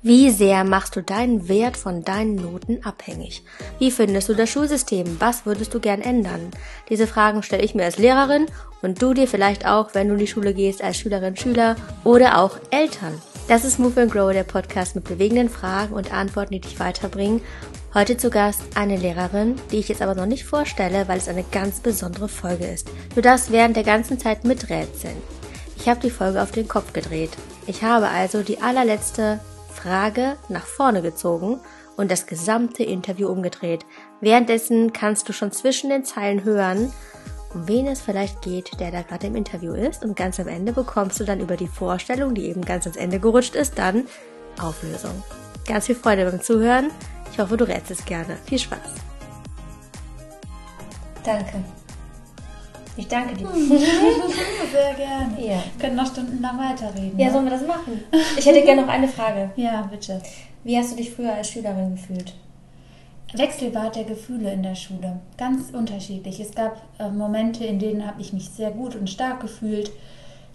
Wie sehr machst du deinen Wert von deinen Noten abhängig? Wie findest du das Schulsystem? Was würdest du gern ändern? Diese Fragen stelle ich mir als Lehrerin und du dir vielleicht auch, wenn du in die Schule gehst, als Schülerin, Schüler oder auch Eltern. Das ist Move and Grow, der Podcast mit bewegenden Fragen und Antworten, die dich weiterbringen. Heute zu Gast eine Lehrerin, die ich jetzt aber noch nicht vorstelle, weil es eine ganz besondere Folge ist. Du darfst während der ganzen Zeit miträtseln. Ich habe die Folge auf den Kopf gedreht. Ich habe also die allerletzte Frage nach vorne gezogen und das gesamte Interview umgedreht. Währenddessen kannst du schon zwischen den Zeilen hören, um wen es vielleicht geht, der da gerade im Interview ist. Und ganz am Ende bekommst du dann über die Vorstellung, die eben ganz ans Ende gerutscht ist, dann Auflösung. Ganz viel Freude beim Zuhören. Ich hoffe, du rätst es gerne. Viel Spaß. Danke. Ich danke dir. Sehr gerne. Ja. Wir können noch stundenlang weiterreden. Ja, ne? sollen wir das machen? Ich hätte gerne noch eine Frage. ja, bitte. Wie hast du dich früher als Schülerin gefühlt? Wechselbad der Gefühle in der Schule. Ganz unterschiedlich. Es gab äh, Momente, in denen habe ich mich sehr gut und stark gefühlt.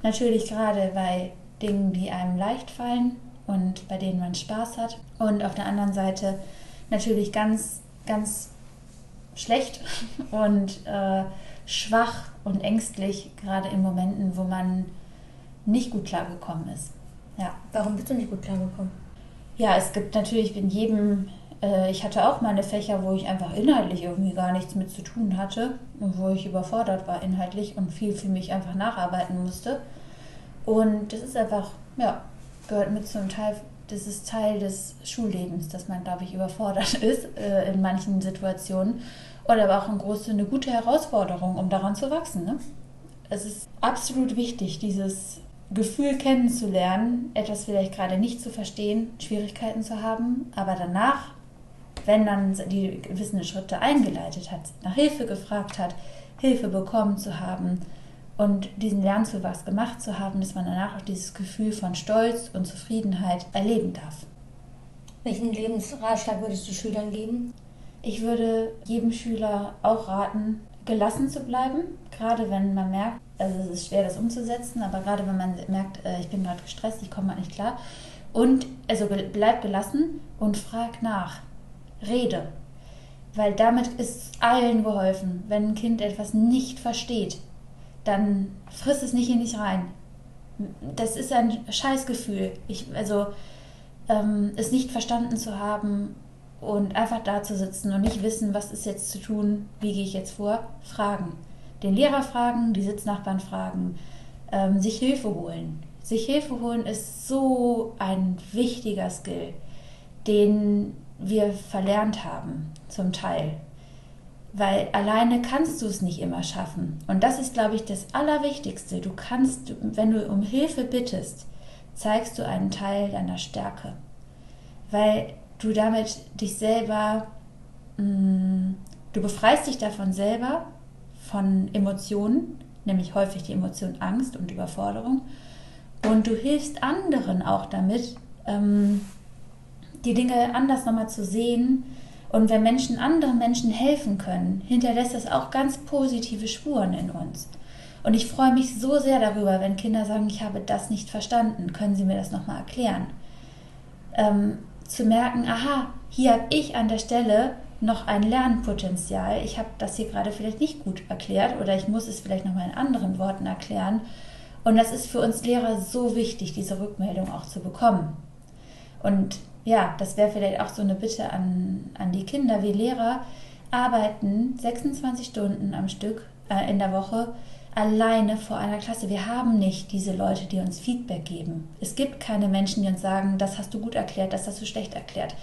Natürlich gerade bei Dingen, die einem leicht fallen und bei denen man Spaß hat. Und auf der anderen Seite natürlich ganz, ganz schlecht und äh, schwach und ängstlich, gerade in Momenten, wo man nicht gut klargekommen ist. Ja. Warum bist du nicht gut klargekommen? Ja, es gibt natürlich in jedem, äh, ich hatte auch meine Fächer, wo ich einfach inhaltlich irgendwie gar nichts mit zu tun hatte und wo ich überfordert war inhaltlich und viel für mich einfach nacharbeiten musste. Und das ist einfach, ja, gehört mit zum Teil, das ist Teil des Schullebens, dass man, glaube ich, überfordert ist äh, in manchen Situationen. Oder aber auch eine große, eine gute Herausforderung, um daran zu wachsen. Ne? Es ist absolut wichtig, dieses Gefühl kennenzulernen, etwas vielleicht gerade nicht zu verstehen, Schwierigkeiten zu haben, aber danach, wenn dann die gewissen Schritte eingeleitet hat, nach Hilfe gefragt hat, Hilfe bekommen zu haben und diesen Lernzuwachs gemacht zu haben, dass man danach auch dieses Gefühl von Stolz und Zufriedenheit erleben darf. Welchen Lebensratschlag würdest du Schülern geben? Ich würde jedem Schüler auch raten, gelassen zu bleiben, gerade wenn man merkt, also es ist schwer, das umzusetzen, aber gerade wenn man merkt, äh, ich bin gerade gestresst, ich komme halt nicht klar. Und also bleib gelassen und frag nach. Rede. Weil damit ist allen geholfen. Wenn ein Kind etwas nicht versteht, dann friss es nicht in dich rein. Das ist ein Scheißgefühl. Ich, also ähm, es nicht verstanden zu haben und einfach da zu sitzen und nicht wissen, was ist jetzt zu tun, wie gehe ich jetzt vor, fragen. Den Lehrer fragen, die Sitznachbarn fragen, ähm, sich Hilfe holen. Sich Hilfe holen ist so ein wichtiger Skill, den wir verlernt haben, zum Teil. Weil alleine kannst du es nicht immer schaffen. Und das ist, glaube ich, das Allerwichtigste. Du kannst, wenn du um Hilfe bittest, zeigst du einen Teil deiner Stärke. Weil du damit dich selber, mh, du befreist dich davon selber, von Emotionen, nämlich häufig die Emotion Angst und Überforderung. Und du hilfst anderen auch damit, ähm, die Dinge anders nochmal zu sehen. Und wenn Menschen anderen Menschen helfen können, hinterlässt das auch ganz positive Spuren in uns. Und ich freue mich so sehr darüber, wenn Kinder sagen, ich habe das nicht verstanden, können Sie mir das nochmal erklären? Ähm, zu merken, aha, hier habe ich an der Stelle noch ein Lernpotenzial. Ich habe das hier gerade vielleicht nicht gut erklärt oder ich muss es vielleicht nochmal in anderen Worten erklären. Und das ist für uns Lehrer so wichtig, diese Rückmeldung auch zu bekommen. Und ja, das wäre vielleicht auch so eine Bitte an, an die Kinder. Wir Lehrer arbeiten 26 Stunden am Stück äh, in der Woche alleine vor einer Klasse. Wir haben nicht diese Leute, die uns Feedback geben. Es gibt keine Menschen, die uns sagen, das hast du gut erklärt, das hast du schlecht erklärt.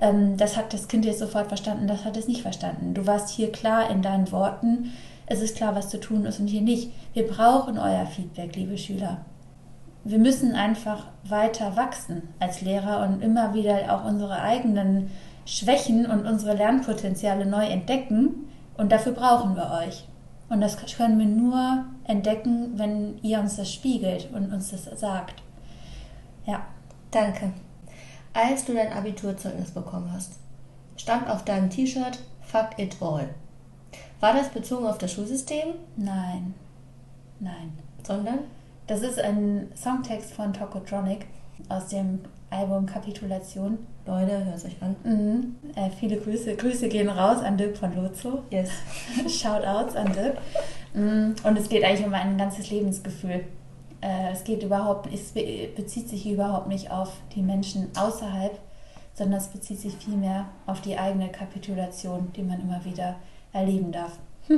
Ähm, das hat das Kind jetzt sofort verstanden, das hat es nicht verstanden. Du warst hier klar in deinen Worten. Es ist klar, was zu tun ist und hier nicht. Wir brauchen euer Feedback, liebe Schüler. Wir müssen einfach weiter wachsen als Lehrer und immer wieder auch unsere eigenen Schwächen und unsere Lernpotenziale neu entdecken. Und dafür brauchen wir euch. Und das können wir nur entdecken, wenn ihr uns das spiegelt und uns das sagt. Ja. Danke. Als du dein Abiturzeugnis bekommen hast, stand auf deinem T-Shirt Fuck it all. War das bezogen auf das Schulsystem, Nein. Nein. sondern Das ist ein Songtext von Tokotronic aus dem Album Kapitulation. Leute, hört euch an. Mhm. Äh, viele Grüße. Grüße gehen raus an Dirk von Lozo. Yes. Shoutouts an Dirk. Mhm. Und es geht eigentlich um ein ganzes Lebensgefühl. Äh, es geht überhaupt, es bezieht sich überhaupt nicht auf die Menschen außerhalb, sondern es bezieht sich vielmehr auf die eigene Kapitulation, die man immer wieder erleben darf.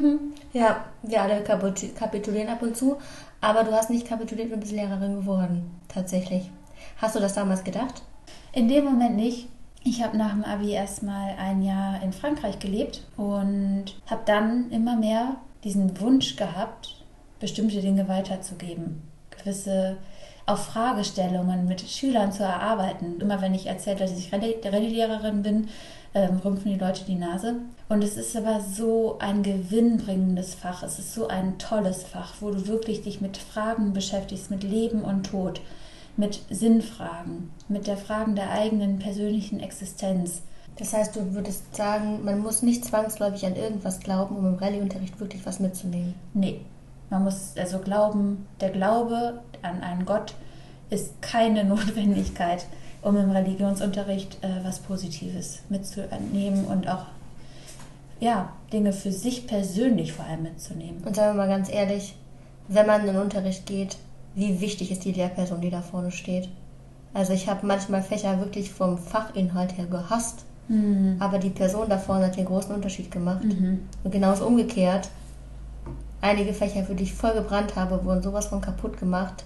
Ja, wir alle kapitulieren ab und zu, aber du hast nicht kapituliert und bist Lehrerin geworden, tatsächlich. Hast du das damals gedacht? In dem Moment nicht. Ich habe nach dem Abi erstmal ein Jahr in Frankreich gelebt und habe dann immer mehr diesen Wunsch gehabt, bestimmte Dinge weiterzugeben, gewisse auch Fragestellungen mit Schülern zu erarbeiten. Immer wenn ich erzähle, dass ich Rallye-Lehrerin bin, ähm, rümpfen die Leute die Nase. Und es ist aber so ein gewinnbringendes Fach. Es ist so ein tolles Fach, wo du wirklich dich mit Fragen beschäftigst, mit Leben und Tod, mit Sinnfragen, mit der Fragen der eigenen persönlichen Existenz. Das heißt, du würdest sagen, man muss nicht zwangsläufig an irgendwas glauben, um im Rallyeunterricht wirklich was mitzunehmen. Nee. Man muss also glauben, der Glaube an einen Gott ist keine Notwendigkeit um im Religionsunterricht äh, was Positives mitzunehmen und auch ja, Dinge für sich persönlich vor allem mitzunehmen. Und sagen wir mal ganz ehrlich, wenn man in den Unterricht geht, wie wichtig ist die Lehrperson, die da vorne steht? Also ich habe manchmal Fächer wirklich vom Fachinhalt her gehasst, mhm. aber die Person da vorne hat den großen Unterschied gemacht. Mhm. Und genauso umgekehrt, einige Fächer, für die ich voll gebrannt habe, wurden sowas von kaputt gemacht,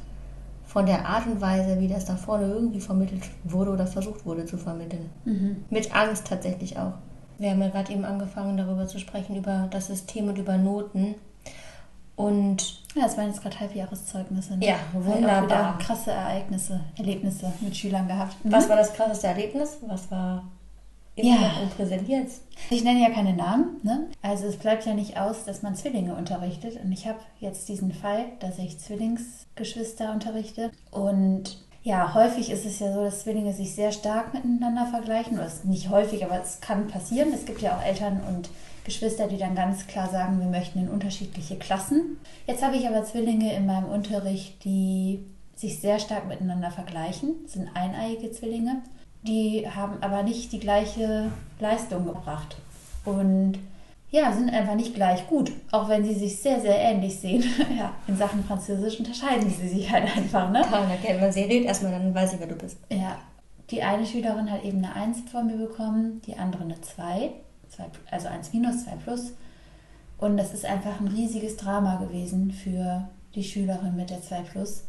von der Art und Weise, wie das da vorne irgendwie vermittelt wurde oder versucht wurde zu vermitteln. Mhm. Mit Angst tatsächlich auch. Wir haben ja gerade eben angefangen, darüber zu sprechen, über das System und über Noten. Und ja, es waren jetzt gerade Halbjahreszeugnisse. Ne? Ja, wunderbar. krasse Ereignisse, Erlebnisse mit Schülern gehabt. Mhm. Was war das krasseste Erlebnis? Was war ja. und präsent jetzt? Ich nenne ja keine Namen. Ne? Also es bleibt ja nicht aus, dass man Zwillinge unterrichtet. Und ich habe jetzt diesen Fall, dass ich Zwillingsgeschwister unterrichte. Und ja, häufig ist es ja so, dass Zwillinge sich sehr stark miteinander vergleichen. Oder nicht häufig, aber es kann passieren. Es gibt ja auch Eltern und Geschwister, die dann ganz klar sagen, wir möchten in unterschiedliche Klassen. Jetzt habe ich aber Zwillinge in meinem Unterricht, die sich sehr stark miteinander vergleichen, das sind eineiige Zwillinge die haben aber nicht die gleiche Leistung gebracht. Und ja, sind einfach nicht gleich gut, auch wenn sie sich sehr, sehr ähnlich sehen. ja, in Sachen Französisch unterscheiden sie sich halt einfach, ne? Ja, da kennt man sie, redet erstmal, dann weiß ich, wer du bist. Ja, die eine Schülerin hat eben eine 1 von mir bekommen, die andere eine 2, also 1 minus, 2 plus. Und das ist einfach ein riesiges Drama gewesen für die Schülerin mit der 2 plus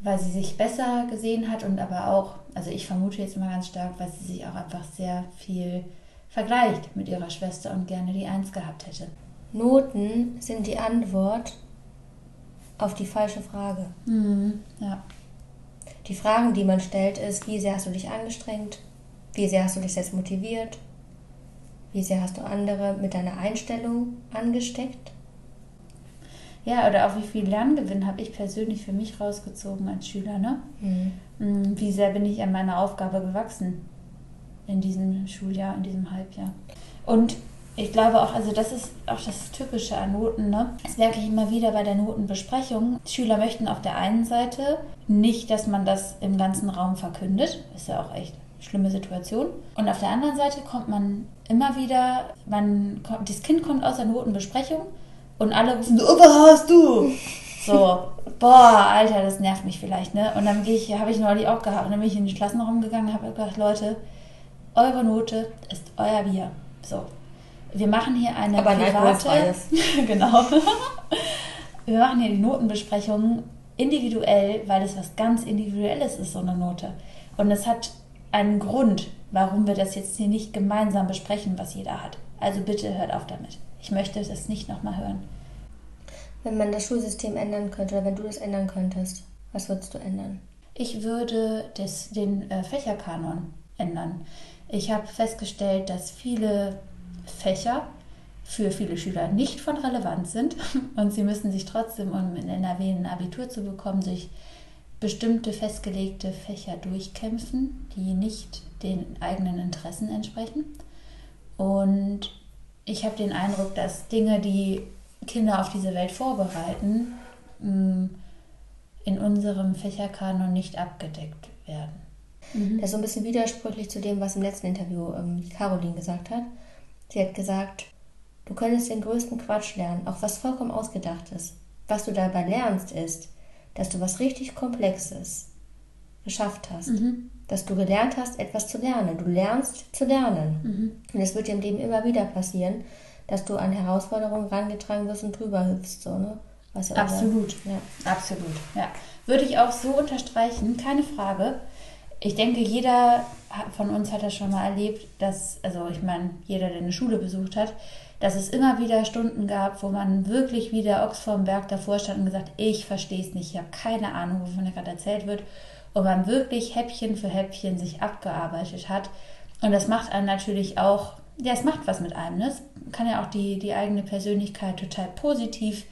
weil sie sich besser gesehen hat und aber auch, also ich vermute jetzt mal ganz stark, weil sie sich auch einfach sehr viel vergleicht mit ihrer Schwester und gerne die Eins gehabt hätte. Noten sind die Antwort auf die falsche Frage. Mhm, ja. Die Fragen, die man stellt, ist, wie sehr hast du dich angestrengt? Wie sehr hast du dich selbst motiviert? Wie sehr hast du andere mit deiner Einstellung angesteckt? Ja, oder auch wie viel Lerngewinn habe ich persönlich für mich rausgezogen als Schüler, ne? Mhm. Mm, wie sehr bin ich an meiner Aufgabe gewachsen in diesem Schuljahr, in diesem Halbjahr. Und ich glaube auch, also das ist auch das Typische an Noten, ne? Das merke ich immer wieder bei der Notenbesprechung. Schüler möchten auf der einen Seite nicht, dass man das im ganzen Raum verkündet. Ist ja auch echt schlimme Situation. Und auf der anderen Seite kommt man immer wieder, man kommt, das Kind kommt aus der Notenbesprechung und alle rufen so, was hast du? So, boah, Alter, das nervt mich vielleicht, ne? Und dann gehe ich, habe ich neulich auch gehabt, und dann bin ich in die Klassenraum gegangen und habe gesagt, Leute, eure Note ist euer Bier. So. Wir machen hier eine Aber private, genau. Wir machen hier die Notenbesprechung individuell, weil es was ganz Individuelles ist, so eine Note. Und es hat einen Grund, warum wir das jetzt hier nicht gemeinsam besprechen, was jeder hat. Also bitte hört auf damit. Ich möchte das nicht nochmal hören. Wenn man das Schulsystem ändern könnte oder wenn du das ändern könntest, was würdest du ändern? Ich würde das, den äh, Fächerkanon ändern. Ich habe festgestellt, dass viele Fächer für viele Schüler nicht von Relevanz sind und sie müssen sich trotzdem, um in NRW ein Abitur zu bekommen, durch bestimmte festgelegte Fächer durchkämpfen, die nicht den eigenen Interessen entsprechen. Und ich habe den Eindruck, dass Dinge, die Kinder auf diese Welt vorbereiten, mm, in unserem Fächerkanon nicht abgedeckt werden. Mhm. Das ist so ein bisschen widersprüchlich zu dem, was im letzten Interview ähm, Caroline gesagt hat. Sie hat gesagt, du könntest den größten Quatsch lernen, auch was vollkommen ausgedacht ist. Was du dabei lernst, ist, dass du was richtig Komplexes geschafft hast. Mhm. Dass du gelernt hast, etwas zu lernen. Du lernst zu lernen. Mhm. Und es wird dir im Leben immer wieder passieren, dass du an Herausforderungen rangetragen wirst und drüber hüpfst. So, ne? Was ja Absolut. Ja. Absolut. Ja. Würde ich auch so unterstreichen, keine Frage. Ich denke, jeder von uns hat das schon mal erlebt, dass, also ich meine, jeder, der eine Schule besucht hat, dass es immer wieder Stunden gab, wo man wirklich wie der Ochs vorm Berg davor stand und gesagt, ich verstehe es nicht, ich habe keine Ahnung, wovon da gerade erzählt wird. Und man wirklich Häppchen für Häppchen sich abgearbeitet hat. Und das macht einen natürlich auch, ja, es macht was mit einem. Ne? Es kann ja auch die, die eigene Persönlichkeit total positiv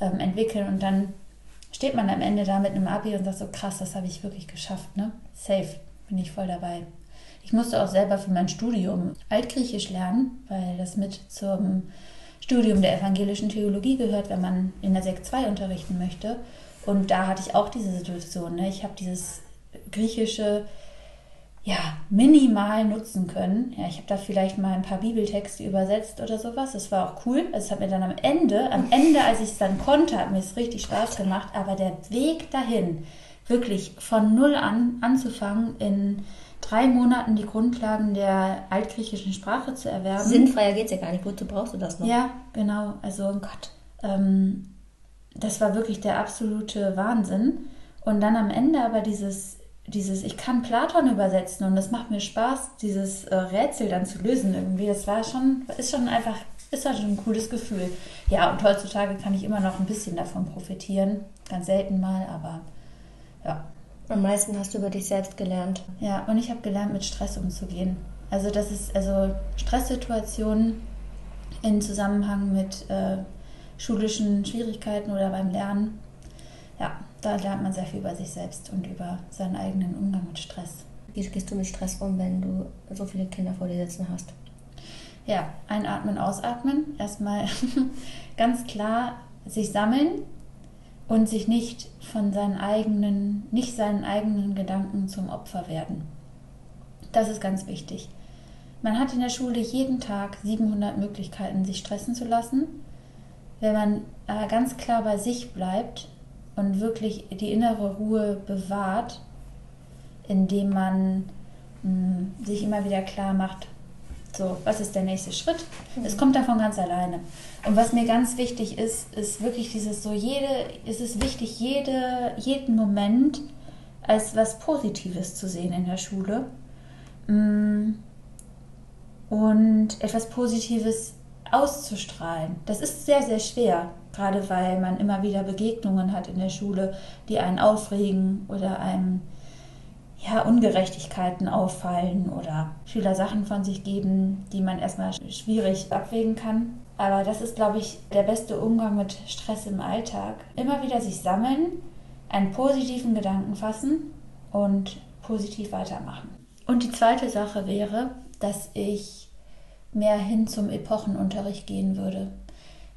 ähm, entwickeln. Und dann steht man am Ende da mit einem Abi und sagt so, krass, das habe ich wirklich geschafft. Ne? Safe, bin ich voll dabei. Ich musste auch selber für mein Studium Altgriechisch lernen, weil das mit zum Studium der evangelischen Theologie gehört, wenn man in der Sekt 2 unterrichten möchte. Und da hatte ich auch diese Situation. Ne? Ich habe dieses griechische ja, minimal nutzen können. Ja, ich habe da vielleicht mal ein paar Bibeltexte übersetzt oder sowas. Das war auch cool. Es hat mir dann am Ende, am Ende, als ich es dann konnte, hat mir es richtig Spaß gemacht. Aber der Weg dahin, wirklich von null an anzufangen, in drei Monaten die Grundlagen der altgriechischen Sprache zu erwerben. Sinnfreier geht es ja gar nicht. Wozu brauchst du das noch? Ja, genau. Also, oh Gott. Ähm, das war wirklich der absolute Wahnsinn. Und dann am Ende aber dieses, dieses, ich kann Platon übersetzen und das macht mir Spaß, dieses äh, Rätsel dann zu lösen irgendwie. Das war schon, ist schon einfach, ist halt schon ein cooles Gefühl. Ja, und heutzutage kann ich immer noch ein bisschen davon profitieren. Ganz selten mal, aber ja. Am meisten hast du über dich selbst gelernt. Ja, und ich habe gelernt, mit Stress umzugehen. Also das ist, also Stresssituationen in Zusammenhang mit äh, schulischen Schwierigkeiten oder beim Lernen. Ja, da lernt man sehr viel über sich selbst und über seinen eigenen Umgang mit Stress. Wie gehst du mit Stress um, wenn du so viele Kinder vor dir sitzen hast? Ja, einatmen, ausatmen. Erstmal ganz klar sich sammeln und sich nicht von seinen eigenen, nicht seinen eigenen Gedanken zum Opfer werden. Das ist ganz wichtig. Man hat in der Schule jeden Tag 700 Möglichkeiten, sich stressen zu lassen. Wenn man aber ganz klar bei sich bleibt und wirklich die innere Ruhe bewahrt, indem man mh, hm, sich immer wieder klar macht, so, was ist der nächste Schritt? Mhm. Es kommt davon ganz alleine. Und was mir ganz wichtig ist, ist wirklich dieses so jede, es ist wichtig, jede, jeden Moment als was Positives zu sehen in der Schule. Mm. Und etwas Positives auszustrahlen. Das ist sehr, sehr schwer, gerade weil man immer wieder Begegnungen hat in der Schule, die einen aufregen oder einem ja, Ungerechtigkeiten auffallen oder Schüler Sachen von sich geben, die man erstmal schwierig abwägen kann. Aber das ist, glaube ich, der beste Umgang mit Stress im Alltag. Immer wieder sich sammeln, einen positiven Gedanken fassen und positiv weitermachen. Und die zweite Sache wäre, dass ich mehr hin zum Epochenunterricht gehen würde.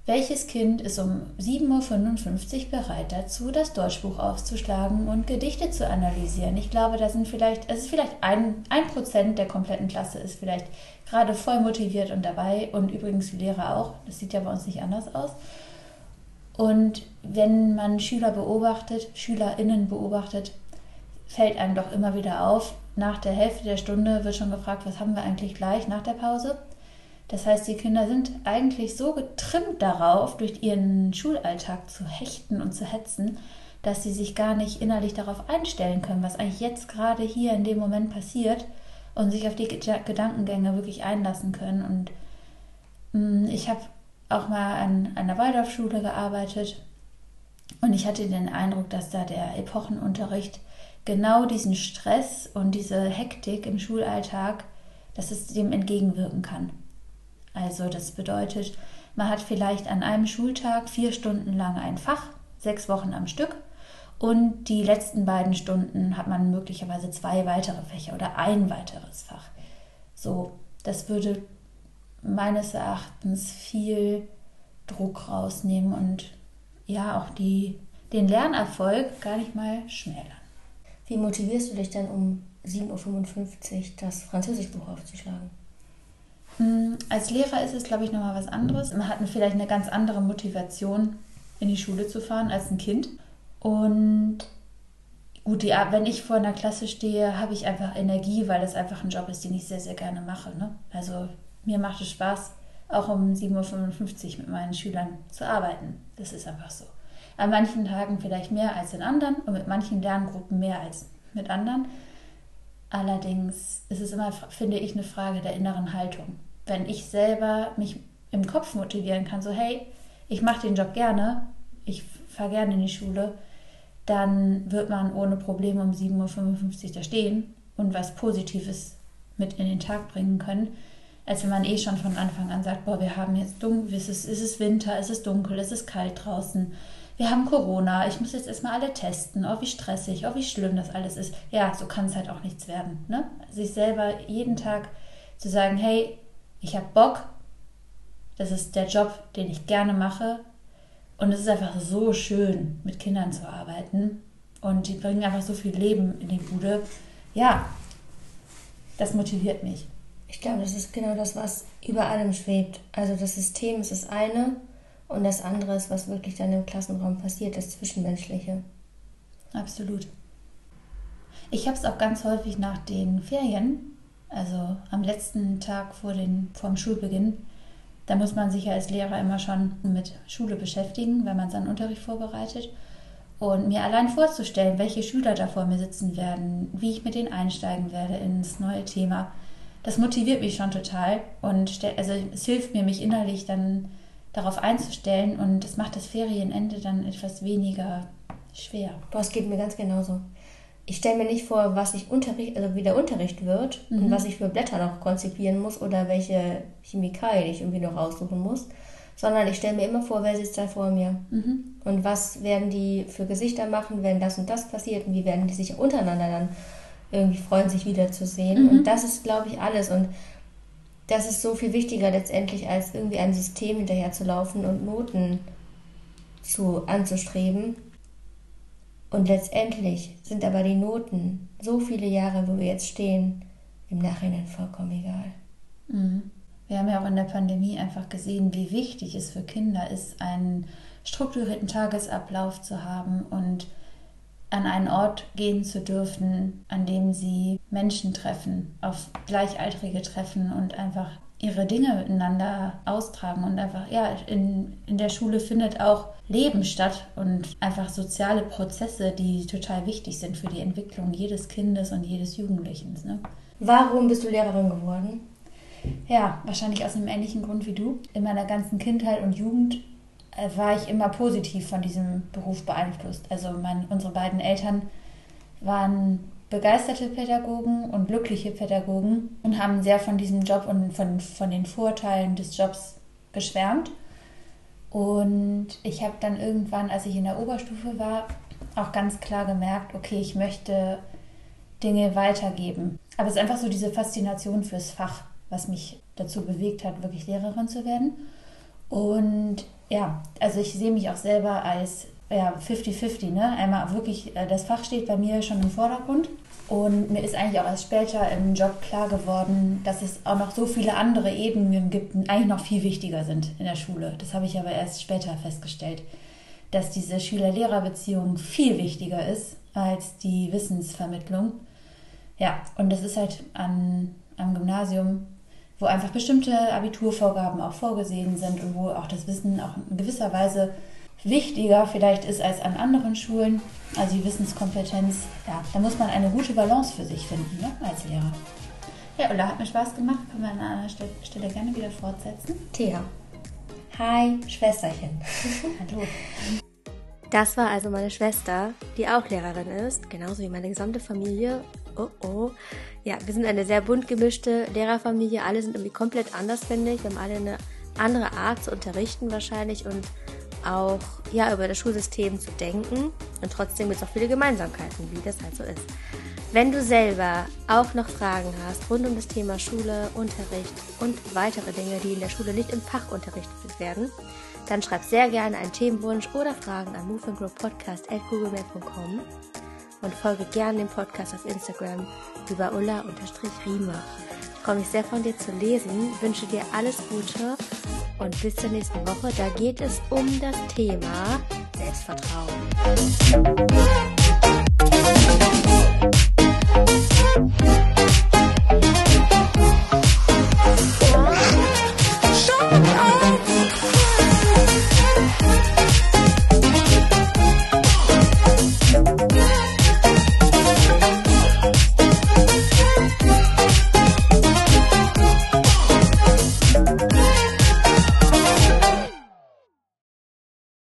Welches Kind ist um 7.55 Uhr bereit dazu, das Deutschbuch aufzuschlagen und Gedichte zu analysieren? Ich glaube, da sind vielleicht, es ist vielleicht ein, ein Prozent der kompletten Klasse ist vielleicht gerade voll motiviert und dabei und übrigens die Lehrer auch. Das sieht ja bei uns nicht anders aus. Und wenn man Schüler beobachtet, SchülerInnen beobachtet, fällt einem doch immer wieder auf, nach der Hälfte der Stunde wird schon gefragt, was haben wir eigentlich gleich nach der Pause? Das heißt, die Kinder sind eigentlich so getrimmt darauf, durch ihren Schulalltag zu hechten und zu hetzen, dass sie sich gar nicht innerlich darauf einstellen können, was eigentlich jetzt gerade hier in dem Moment passiert und sich auf die Gedankengänge wirklich einlassen können. Und mm, ich habe auch mal an einer Waldorfschule gearbeitet und ich hatte den Eindruck, dass da der Epochenunterricht genau diesen Stress und diese Hektik im Schulalltag, dass es dem entgegenwirken kann. Also das bedeutet, man hat vielleicht an einem Schultag vier Stunden lang ein Fach, sechs Wochen am Stück. Und die letzten beiden Stunden hat man möglicherweise zwei weitere Fächer oder ein weiteres Fach. So, das würde meines Erachtens viel Druck rausnehmen und ja auch die den Lernerfolg gar nicht mal schmälern. Wie motivierst du dich denn um 7.55 Uhr das Französischbuch aufzuschlagen? Mm, als Lehrer ist es, glaube ich, nochmal was anderes. Man hat vielleicht eine ganz andere Motivation, in die Schule zu fahren als ein Kind. Und gut, die, wenn ich vor einer Klasse stehe, habe ich einfach Energie, weil das einfach ein Job ist, den ich sehr, sehr gerne mache. Ne? Also mir macht es Spaß, auch um 7.55 Uhr mit meinen Schülern zu arbeiten. Das ist einfach so. An manchen Tagen vielleicht mehr als in anderen und mit manchen Lerngruppen mehr als mit anderen. Allerdings ist es immer, finde ich, eine Frage der inneren Haltung. Wenn ich selber mich im Kopf motivieren kann, so hey, ich mache den Job gerne, ich fahre gerne in die Schule, dann wird man ohne Probleme um 7.55 Uhr da stehen und was Positives mit in den Tag bringen können, als wenn man eh schon von Anfang an sagt, boah, wir haben jetzt dunkel, es ist, es ist Winter, es ist dunkel, es ist kalt draußen, wir haben Corona, ich muss jetzt erstmal alle testen, oh wie stressig, oh wie schlimm das alles ist. Ja, so kann es halt auch nichts werden. Ne? Sich selber jeden Tag zu sagen, hey, ich habe Bock, das ist der Job, den ich gerne mache. Und es ist einfach so schön, mit Kindern zu arbeiten. Und die bringen einfach so viel Leben in die Bude. Ja, das motiviert mich. Ich glaube, das ist genau das, was über allem schwebt. Also das System ist das eine und das andere ist, was wirklich dann im Klassenraum passiert, das Zwischenmenschliche. Absolut. Ich habe es auch ganz häufig nach den Ferien, also am letzten Tag vor, den, vor dem Schulbeginn, da muss man sich ja als Lehrer immer schon mit Schule beschäftigen, wenn man seinen Unterricht vorbereitet. Und mir allein vorzustellen, welche Schüler da vor mir sitzen werden, wie ich mit denen einsteigen werde ins neue Thema, das motiviert mich schon total. Und also es hilft mir, mich innerlich dann darauf einzustellen und es macht das Ferienende dann etwas weniger schwer. Es geht mir ganz genauso. Ich stelle mir nicht vor, was ich Unterricht, also wie der Unterricht wird mhm. und was ich für Blätter noch konzipieren muss oder welche Chemikalien ich irgendwie noch aussuchen muss, sondern ich stelle mir immer vor, wer sitzt da vor mir mhm. und was werden die für Gesichter machen, wenn das und das passiert und wie werden die sich untereinander dann irgendwie freuen, sich wiederzusehen. Mhm. Und das ist, glaube ich, alles. Und das ist so viel wichtiger letztendlich, als irgendwie ein System hinterher zu laufen und Noten zu anzustreben. Und letztendlich sind aber die Noten so viele Jahre, wo wir jetzt stehen, im Nachhinein vollkommen egal. Mhm. Wir haben ja auch in der Pandemie einfach gesehen, wie wichtig es für Kinder ist, einen strukturierten Tagesablauf zu haben und an einen Ort gehen zu dürfen, an dem sie Menschen treffen, auf Gleichaltrige treffen und einfach ihre Dinge miteinander austragen und einfach, ja, in, in der Schule findet auch Leben statt und einfach soziale Prozesse, die total wichtig sind für die Entwicklung jedes Kindes und jedes Jugendlichen. Ne? Warum bist du Lehrerin geworden? Ja, wahrscheinlich aus einem ähnlichen Grund wie du. In meiner ganzen Kindheit und Jugend äh, war ich immer positiv von diesem Beruf beeinflusst. Also mein, unsere beiden Eltern waren begeisterte Pädagogen und glückliche Pädagogen und haben sehr von diesem Job und von, von den Vorteilen des Jobs geschwärmt. Und ich habe dann irgendwann, als ich in der Oberstufe war, auch ganz klar gemerkt, okay, ich möchte Dinge weitergeben. Aber es ist einfach so diese Faszination fürs Fach, was mich dazu bewegt hat, wirklich Lehrerin zu werden. Und ja, also ich sehe mich auch selber als ja, 50-50. Ne? Einmal wirklich, äh, das Fach steht bei mir schon im Vordergrund. Und mir ist eigentlich auch erst später im Job klar geworden, dass es auch noch so viele andere Ebenen gibt, die eigentlich noch viel wichtiger sind in der Schule. Das habe ich aber erst später festgestellt, dass diese Schüler-Lehrer-Beziehung viel wichtiger ist als die Wissensvermittlung. Ja, und das ist halt an, am Gymnasium wo einfach bestimmte Abiturvorgaben auch vorgesehen sind und wo auch das Wissen auch in gewisser Weise wichtiger vielleicht ist als an anderen Schulen. Also die Wissenskompetenz, ja, da muss man eine gute Balance für sich finden ne, als Lehrer. Ja, Ulla, hat mir Spaß gemacht. Können wir an einer Stelle gerne wieder fortsetzen. Thea. Hi, Schwesterchen. Hallo. Das war also meine Schwester, die auch Lehrerin ist, genauso wie meine gesamte Familie. Oh oh. Ja, wir sind eine sehr bunt gemischte Lehrerfamilie. Alle sind irgendwie komplett anders, finde ich. Wir haben alle eine andere Art zu unterrichten wahrscheinlich und auch ja, über das Schulsystem zu denken. Und trotzdem gibt es auch viele Gemeinsamkeiten, wie das halt so ist. Wenn du selber auch noch Fragen hast rund um das Thema Schule, Unterricht und weitere Dinge, die in der Schule nicht im Fach unterrichtet werden, dann schreib sehr gerne einen Themenwunsch oder Fragen an moveandgrowpodcast.googlemail.com und folge gerne dem Podcast auf Instagram über ulla-riemer. Ich freue mich sehr von dir zu lesen, wünsche dir alles Gute und bis zur nächsten Woche. Da geht es um das Thema Selbstvertrauen.